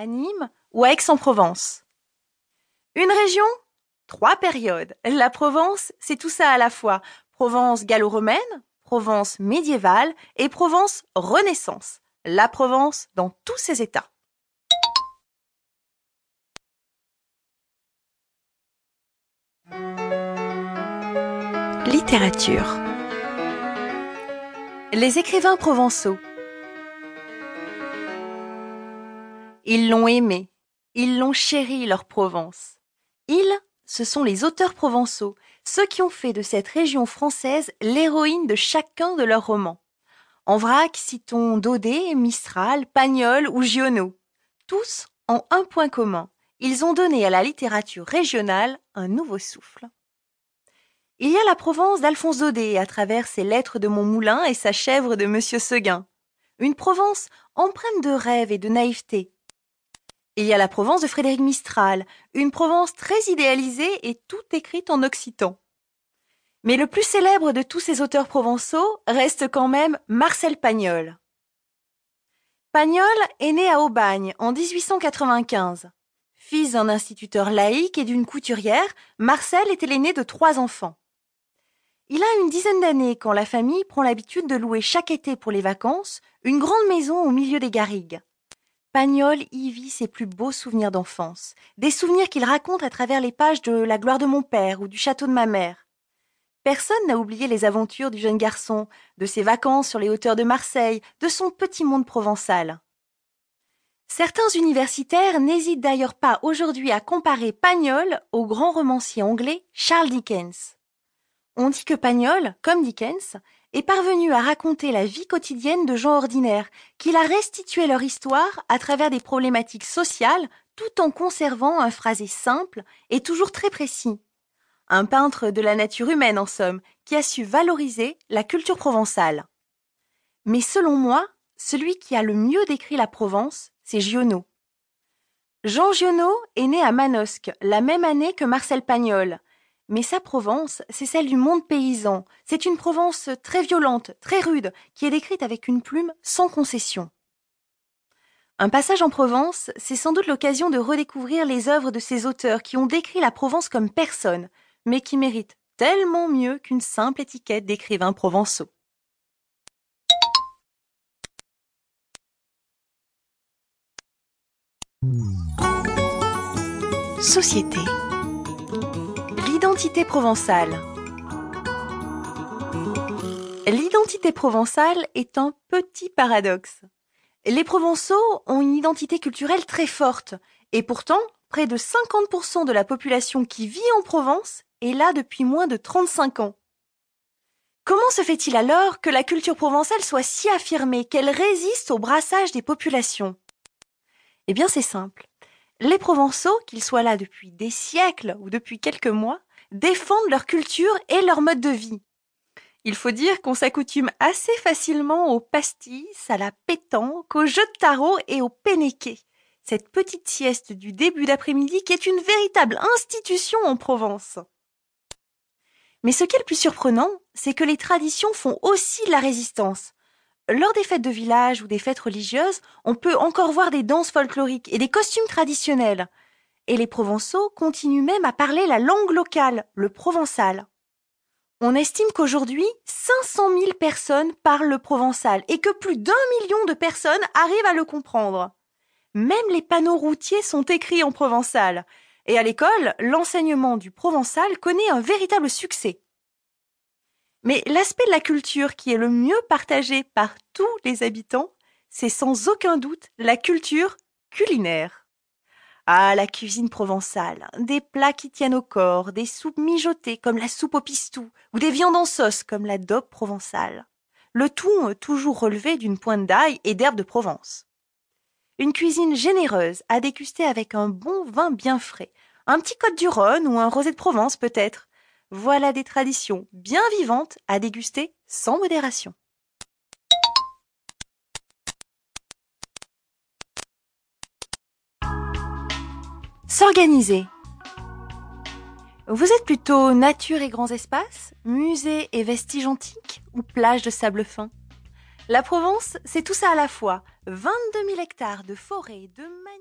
à Nîmes ou à Aix-en-Provence. Une région Trois périodes. La Provence, c'est tout ça à la fois. Provence gallo-romaine, Provence médiévale et Provence renaissance. La Provence dans tous ses états. Littérature. Les écrivains provençaux. Ils l'ont aimé, ils l'ont chéri leur Provence. Ils, ce sont les auteurs provençaux, ceux qui ont fait de cette région française l'héroïne de chacun de leurs romans. En vrac, citons Daudet, Mistral, Pagnol ou Giono. Tous ont un point commun. Ils ont donné à la littérature régionale un nouveau souffle. Il y a la Provence d'Alphonse Daudet à travers ses lettres de Montmoulin et sa chèvre de Monsieur Seguin. Une Provence empreinte de rêve et de naïveté. Il y a la Provence de Frédéric Mistral, une Provence très idéalisée et tout écrite en occitan. Mais le plus célèbre de tous ces auteurs provençaux reste quand même Marcel Pagnol. Pagnol est né à Aubagne en 1895. Fils d'un instituteur laïque et d'une couturière, Marcel était l'aîné de trois enfants. Il a une dizaine d'années quand la famille prend l'habitude de louer chaque été pour les vacances une grande maison au milieu des garrigues. Pagnol y vit ses plus beaux souvenirs d'enfance, des souvenirs qu'il raconte à travers les pages de La gloire de mon père ou du château de ma mère. Personne n'a oublié les aventures du jeune garçon, de ses vacances sur les hauteurs de Marseille, de son petit monde provençal. Certains universitaires n'hésitent d'ailleurs pas aujourd'hui à comparer Pagnol au grand romancier anglais Charles Dickens. On dit que Pagnol, comme Dickens, est parvenu à raconter la vie quotidienne de gens ordinaires, qu'il a restitué leur histoire à travers des problématiques sociales tout en conservant un phrasé simple et toujours très précis. Un peintre de la nature humaine, en somme, qui a su valoriser la culture provençale. Mais selon moi, celui qui a le mieux décrit la Provence, c'est Giono. Jean Giono est né à Manosque la même année que Marcel Pagnol, mais sa Provence, c'est celle du monde paysan. C'est une Provence très violente, très rude, qui est décrite avec une plume sans concession. Un passage en Provence, c'est sans doute l'occasion de redécouvrir les œuvres de ces auteurs qui ont décrit la Provence comme personne, mais qui méritent tellement mieux qu'une simple étiquette d'écrivains provençaux. Société L'identité provençale. L'identité provençale est un petit paradoxe. Les Provençaux ont une identité culturelle très forte, et pourtant, près de 50% de la population qui vit en Provence est là depuis moins de 35 ans. Comment se fait-il alors que la culture provençale soit si affirmée, qu'elle résiste au brassage des populations? Eh bien c'est simple. Les Provençaux, qu'ils soient là depuis des siècles ou depuis quelques mois, défendent leur culture et leur mode de vie. Il faut dire qu'on s'accoutume assez facilement aux pastis, à la pétanque, aux jeux de tarot et au pénéqué. Cette petite sieste du début d'après-midi qui est une véritable institution en Provence. Mais ce qui est le plus surprenant, c'est que les traditions font aussi la résistance. Lors des fêtes de village ou des fêtes religieuses, on peut encore voir des danses folkloriques et des costumes traditionnels et les Provençaux continuent même à parler la langue locale, le provençal. On estime qu'aujourd'hui, 500 000 personnes parlent le provençal et que plus d'un million de personnes arrivent à le comprendre. Même les panneaux routiers sont écrits en provençal. Et à l'école, l'enseignement du provençal connaît un véritable succès. Mais l'aspect de la culture qui est le mieux partagé par tous les habitants, c'est sans aucun doute la culture culinaire. Ah, la cuisine provençale, des plats qui tiennent au corps, des soupes mijotées comme la soupe au pistou, ou des viandes en sauce comme la dope provençale. Le tout euh, toujours relevé d'une pointe d'ail et d'herbe de Provence. Une cuisine généreuse à déguster avec un bon vin bien frais, un petit côte du Rhône ou un rosé de Provence peut-être. Voilà des traditions bien vivantes à déguster sans modération. S'organiser. Vous êtes plutôt nature et grands espaces, musées et vestiges antiques ou plages de sable fin? La Provence, c'est tout ça à la fois. 22 000 hectares de forêts, de magnifiques